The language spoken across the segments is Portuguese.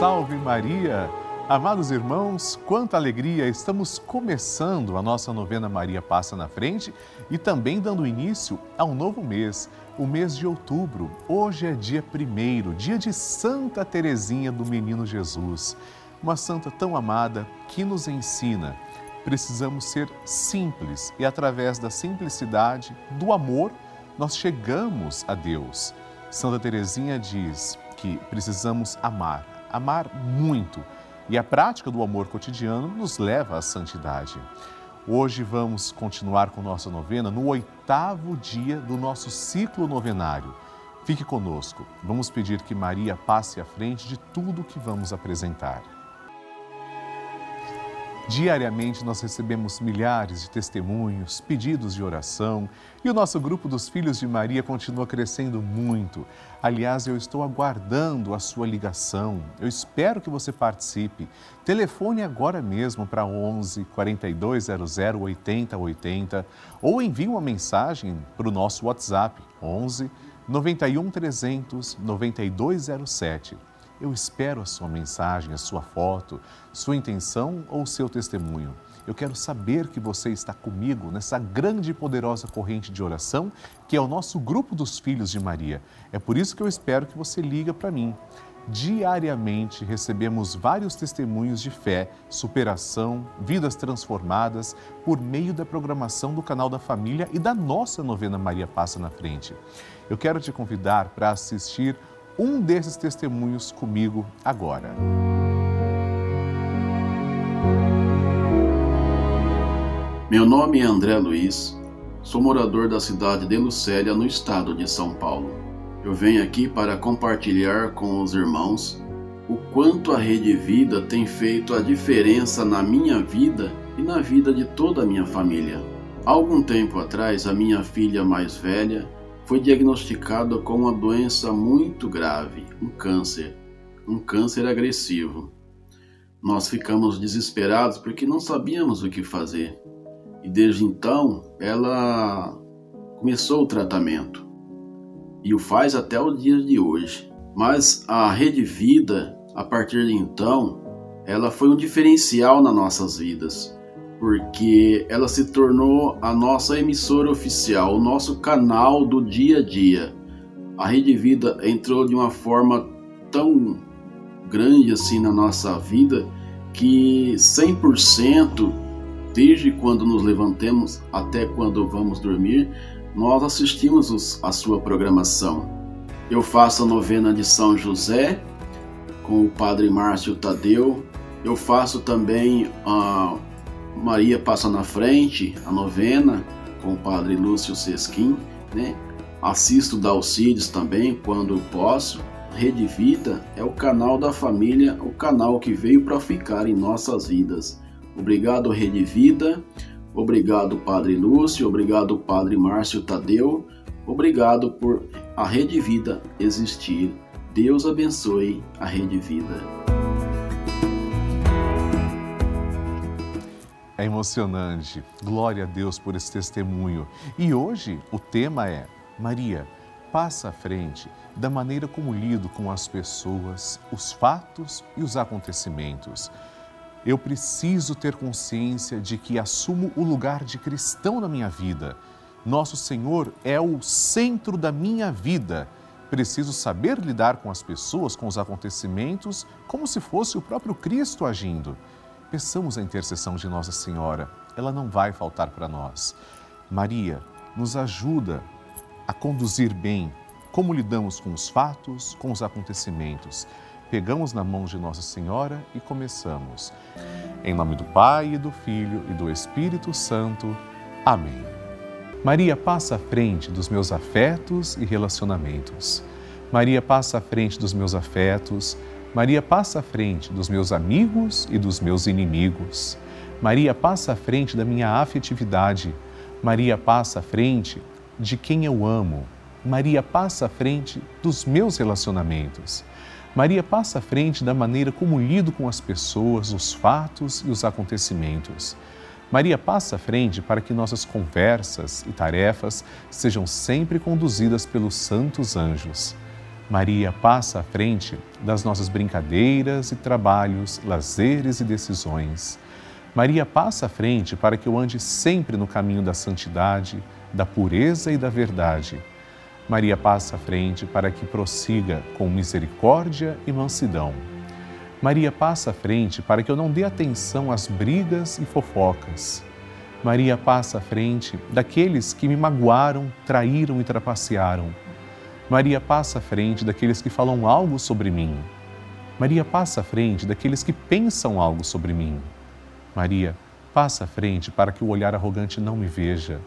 salve Maria! Amados irmãos, quanta alegria! Estamos começando a nossa novena Maria Passa na Frente e também dando início a um novo mês, o mês de outubro. Hoje é dia primeiro, dia de Santa Teresinha do Menino Jesus, uma santa tão amada que nos ensina. Precisamos ser simples e através da simplicidade, do amor, nós chegamos a Deus. Santa Teresinha diz que precisamos amar, amar muito, e a prática do amor cotidiano nos leva à santidade. Hoje vamos continuar com nossa novena no oitavo dia do nosso ciclo novenário. Fique conosco, vamos pedir que Maria passe à frente de tudo que vamos apresentar. Diariamente nós recebemos milhares de testemunhos, pedidos de oração e o nosso grupo dos Filhos de Maria continua crescendo muito. Aliás, eu estou aguardando a sua ligação. Eu espero que você participe. Telefone agora mesmo para 11 4200 8080 ou envie uma mensagem para o nosso WhatsApp 11 91 300 9207. Eu espero a sua mensagem, a sua foto, sua intenção ou seu testemunho. Eu quero saber que você está comigo nessa grande e poderosa corrente de oração que é o nosso grupo dos Filhos de Maria. É por isso que eu espero que você liga para mim. Diariamente recebemos vários testemunhos de fé, superação, vidas transformadas por meio da programação do canal da Família e da nossa novena Maria Passa na Frente. Eu quero te convidar para assistir um desses testemunhos comigo agora. Meu nome é André Luiz, sou morador da cidade de Lucélia, no estado de São Paulo. Eu venho aqui para compartilhar com os irmãos o quanto a Rede Vida tem feito a diferença na minha vida e na vida de toda a minha família. Há algum tempo atrás, a minha filha mais velha foi diagnosticada com uma doença muito grave, um câncer, um câncer agressivo. Nós ficamos desesperados porque não sabíamos o que fazer. E desde então, ela começou o tratamento e o faz até o dia de hoje. Mas a Rede Vida, a partir de então, ela foi um diferencial nas nossas vidas porque ela se tornou a nossa emissora oficial, o nosso canal do dia a dia. A Rede Vida entrou de uma forma tão grande assim na nossa vida que 100% desde quando nos levantemos até quando vamos dormir, nós assistimos a sua programação. Eu faço a novena de São José com o Padre Márcio Tadeu. Eu faço também a Maria passa na frente, a novena, com o padre Lúcio Sesquim, né? Assisto Dalcides também quando posso. Rede Vida é o canal da família, o canal que veio para ficar em nossas vidas. Obrigado, Rede Vida. Obrigado, Padre Lúcio. Obrigado, Padre Márcio Tadeu. Obrigado por a Rede Vida existir. Deus abençoe a Rede Vida. É emocionante. Glória a Deus por esse testemunho. E hoje o tema é Maria, passa à frente da maneira como lido com as pessoas, os fatos e os acontecimentos. Eu preciso ter consciência de que assumo o lugar de cristão na minha vida. Nosso Senhor é o centro da minha vida. Preciso saber lidar com as pessoas, com os acontecimentos, como se fosse o próprio Cristo agindo. Peçamos a intercessão de Nossa Senhora, ela não vai faltar para nós. Maria, nos ajuda a conduzir bem como lidamos com os fatos, com os acontecimentos. Pegamos na mão de Nossa Senhora e começamos. Em nome do Pai, e do Filho e do Espírito Santo. Amém. Maria passa à frente dos meus afetos e relacionamentos. Maria passa à frente dos meus afetos, Maria passa à frente dos meus amigos e dos meus inimigos. Maria passa à frente da minha afetividade. Maria passa à frente de quem eu amo. Maria passa à frente dos meus relacionamentos. Maria passa à frente da maneira como lido com as pessoas, os fatos e os acontecimentos. Maria passa à frente para que nossas conversas e tarefas sejam sempre conduzidas pelos santos anjos. Maria passa à frente das nossas brincadeiras e trabalhos, lazeres e decisões. Maria passa à frente para que eu ande sempre no caminho da santidade, da pureza e da verdade. Maria passa à frente para que prossiga com misericórdia e mansidão. Maria passa à frente para que eu não dê atenção às brigas e fofocas. Maria passa à frente daqueles que me magoaram, traíram e trapacearam. Maria passa à frente daqueles que falam algo sobre mim. Maria passa à frente daqueles que pensam algo sobre mim. Maria passa à frente para que o olhar arrogante não me veja.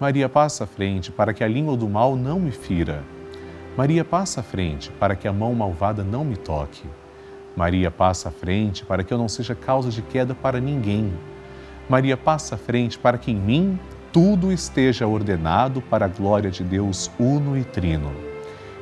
Maria passa à frente para que a língua do mal não me fira. Maria passa à frente para que a mão malvada não me toque. Maria passa à frente para que eu não seja causa de queda para ninguém. Maria passa à frente para que em mim tudo esteja ordenado para a glória de Deus uno e trino.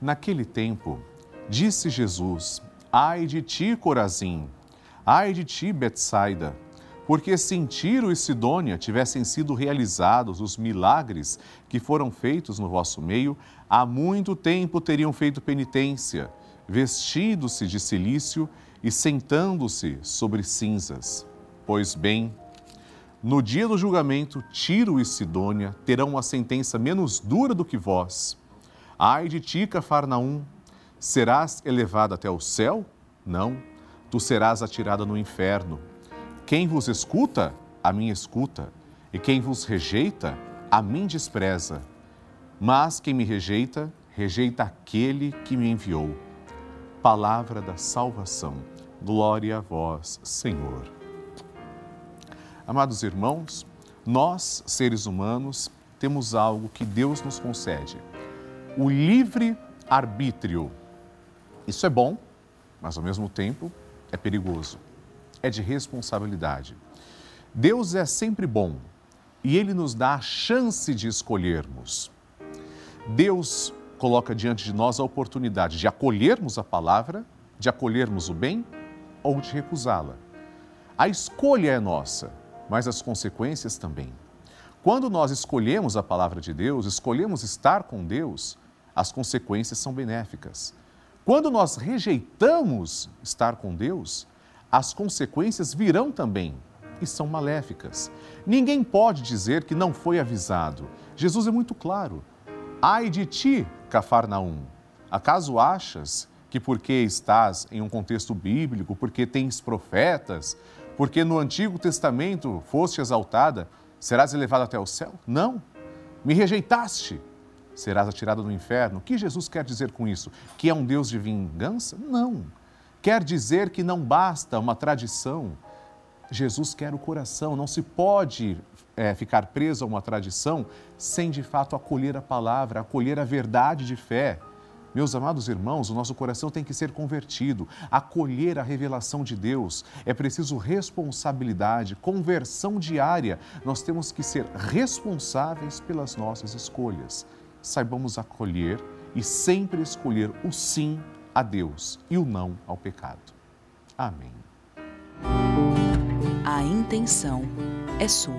Naquele tempo, disse Jesus: Ai de ti, Corazim! Ai de ti, Betsaida! Porque se em Tiro e Sidônia tivessem sido realizados os milagres que foram feitos no vosso meio, há muito tempo teriam feito penitência vestindo-se de silício e sentando-se sobre cinzas. Pois bem, no dia do julgamento, Tiro e Sidônia terão uma sentença menos dura do que vós. Ai de ti, Cafarnaum, serás elevado até o céu? Não, tu serás atirada no inferno. Quem vos escuta, a mim escuta, e quem vos rejeita, a mim despreza. Mas quem me rejeita, rejeita aquele que me enviou palavra da salvação. Glória a vós, Senhor. Amados irmãos, nós, seres humanos, temos algo que Deus nos concede: o livre arbítrio. Isso é bom, mas ao mesmo tempo é perigoso. É de responsabilidade. Deus é sempre bom e ele nos dá a chance de escolhermos. Deus coloca diante de nós a oportunidade de acolhermos a palavra, de acolhermos o bem ou de recusá-la. A escolha é nossa, mas as consequências também. Quando nós escolhemos a palavra de Deus, escolhemos estar com Deus, as consequências são benéficas. Quando nós rejeitamos estar com Deus, as consequências virão também e são maléficas. Ninguém pode dizer que não foi avisado. Jesus é muito claro. Ai de ti, Cafarnaum, acaso achas que porque estás em um contexto bíblico, porque tens profetas, porque no Antigo Testamento foste exaltada, serás elevado até o céu? Não. Me rejeitaste, serás atirado no inferno. O que Jesus quer dizer com isso? Que é um Deus de vingança? Não. Quer dizer que não basta uma tradição. Jesus quer o coração, não se pode é, ficar preso a uma tradição sem de fato acolher a palavra, acolher a verdade de fé. Meus amados irmãos, o nosso coração tem que ser convertido, acolher a revelação de Deus. É preciso responsabilidade, conversão diária. Nós temos que ser responsáveis pelas nossas escolhas. Saibamos acolher e sempre escolher o sim a Deus e o não ao pecado. Amém. A intenção é sua.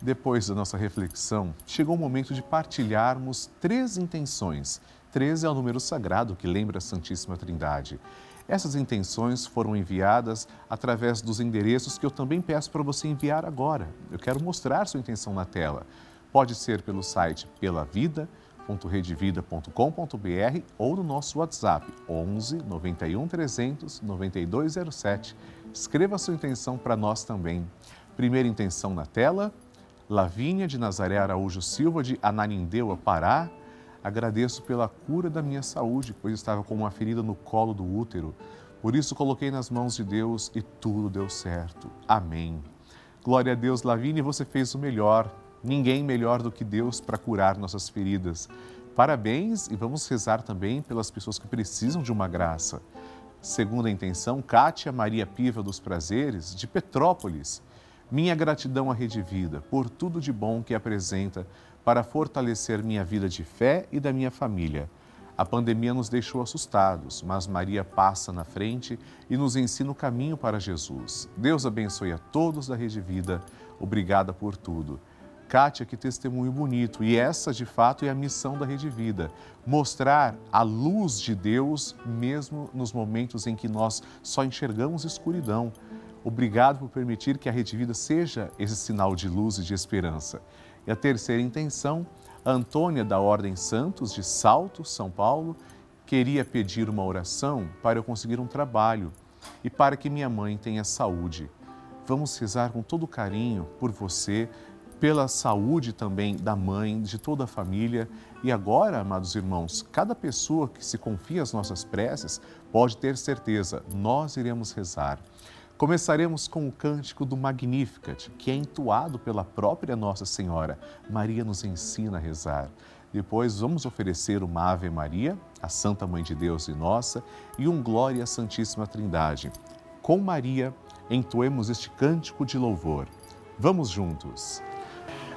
Depois da nossa reflexão, chegou o momento de partilharmos três intenções. Três é o número sagrado que lembra a Santíssima Trindade. Essas intenções foram enviadas através dos endereços que eu também peço para você enviar agora. Eu quero mostrar sua intenção na tela. Pode ser pelo site pelavida.redevida.com.br ou no nosso WhatsApp 11 91 300 9207. Escreva sua intenção para nós também. Primeira intenção na tela, Lavínia de Nazaré Araújo Silva de Ananindeua, Pará Agradeço pela cura da minha saúde, pois estava com uma ferida no colo do útero. Por isso coloquei nas mãos de Deus e tudo deu certo. Amém. Glória a Deus, Lavínia, você fez o melhor. Ninguém melhor do que Deus para curar nossas feridas. Parabéns e vamos rezar também pelas pessoas que precisam de uma graça. Segunda intenção, Kátia Maria Piva dos Prazeres, de Petrópolis. Minha gratidão à Rede Vida por tudo de bom que apresenta para fortalecer minha vida de fé e da minha família. A pandemia nos deixou assustados, mas Maria passa na frente e nos ensina o caminho para Jesus. Deus abençoe a todos da Rede Vida. Obrigada por tudo. Kátia, que testemunho bonito. E essa, de fato, é a missão da Rede Vida: mostrar a luz de Deus, mesmo nos momentos em que nós só enxergamos escuridão. Obrigado por permitir que a Rede Vida seja esse sinal de luz e de esperança. E a terceira intenção, Antônia da Ordem Santos, de Salto, São Paulo, queria pedir uma oração para eu conseguir um trabalho e para que minha mãe tenha saúde. Vamos rezar com todo carinho por você, pela saúde também da mãe, de toda a família. E agora, amados irmãos, cada pessoa que se confia às nossas preces pode ter certeza, nós iremos rezar. Começaremos com o cântico do Magnificat, que é entoado pela própria Nossa Senhora. Maria nos ensina a rezar. Depois vamos oferecer uma Ave Maria, a Santa Mãe de Deus e nossa, e um Glória à Santíssima Trindade. Com Maria, entoemos este cântico de louvor. Vamos juntos.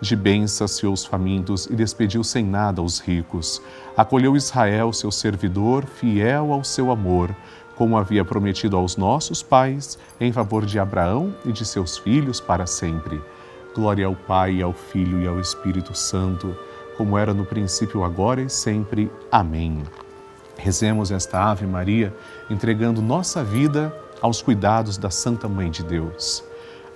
De bem saciou os famintos e despediu sem nada os ricos. Acolheu Israel, seu servidor, fiel ao seu amor como havia prometido aos nossos pais, em favor de Abraão e de seus filhos para sempre. Glória ao Pai, ao Filho e ao Espírito Santo, como era no princípio, agora e sempre. Amém. Rezemos esta Ave Maria, entregando nossa vida aos cuidados da Santa Mãe de Deus.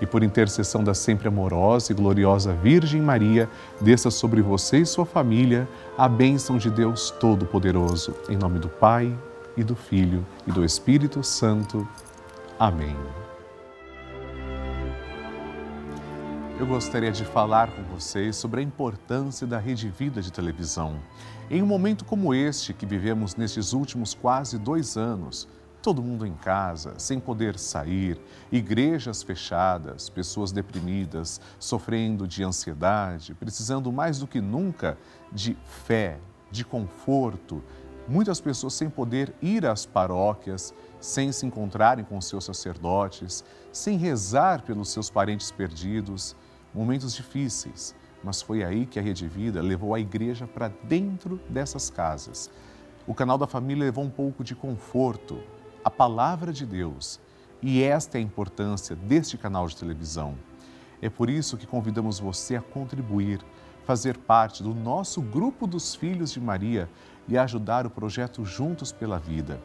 e por intercessão da sempre amorosa e gloriosa Virgem Maria, desça sobre você e sua família a bênção de Deus Todo-Poderoso. Em nome do Pai, e do Filho, e do Espírito Santo. Amém. Eu gostaria de falar com vocês sobre a importância da Rede Vida de televisão. Em um momento como este que vivemos nestes últimos quase dois anos, todo mundo em casa, sem poder sair, igrejas fechadas, pessoas deprimidas, sofrendo de ansiedade, precisando mais do que nunca de fé, de conforto. Muitas pessoas sem poder ir às paróquias, sem se encontrarem com seus sacerdotes, sem rezar pelos seus parentes perdidos. Momentos difíceis, mas foi aí que a Rede Vida levou a igreja para dentro dessas casas. O canal da família levou um pouco de conforto, a palavra de Deus. E esta é a importância deste canal de televisão. É por isso que convidamos você a contribuir, fazer parte do nosso grupo dos Filhos de Maria e ajudar o projeto Juntos pela Vida.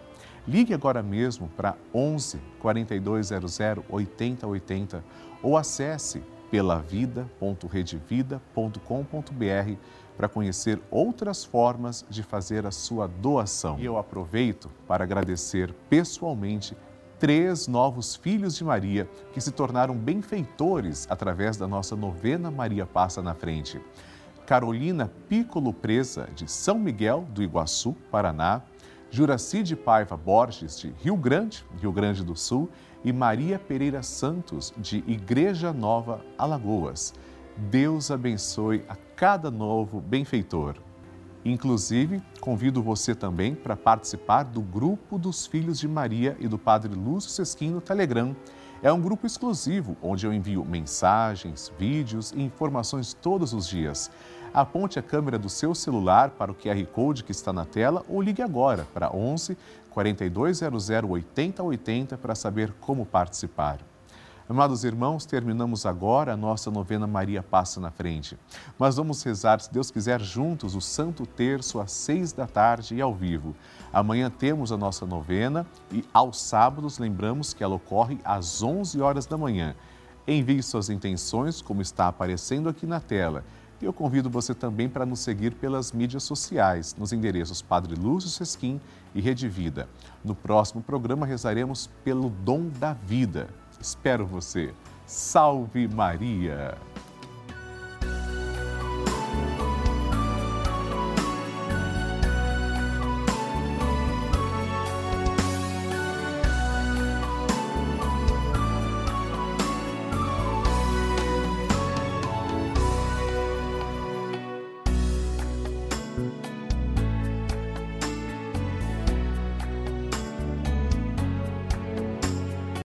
Ligue agora mesmo para 11 4200 8080 ou acesse pelavida.redevida.com.br para conhecer outras formas de fazer a sua doação. E eu aproveito para agradecer pessoalmente três novos filhos de Maria que se tornaram benfeitores através da nossa novena Maria Passa na Frente. Carolina Piccolo Presa, de São Miguel do Iguaçu, Paraná, Juraci de Paiva Borges, de Rio Grande, Rio Grande do Sul, e Maria Pereira Santos, de Igreja Nova, Alagoas. Deus abençoe a cada novo benfeitor. Inclusive, convido você também para participar do grupo dos Filhos de Maria e do Padre Lúcio Sesquim no Telegram. É um grupo exclusivo onde eu envio mensagens, vídeos e informações todos os dias. Aponte a câmera do seu celular para o QR Code que está na tela ou ligue agora para 11 4200 8080 para saber como participar. Amados irmãos, terminamos agora a nossa novena Maria Passa na Frente. Mas vamos rezar, se Deus quiser, juntos o Santo Terço às seis da tarde e ao vivo. Amanhã temos a nossa novena e aos sábados lembramos que ela ocorre às onze horas da manhã. Envie suas intenções, como está aparecendo aqui na tela e eu convido você também para nos seguir pelas mídias sociais, nos endereços Padre Lúcio Sesquim e Rede Vida. No próximo programa rezaremos pelo dom da vida. Espero você. Salve Maria!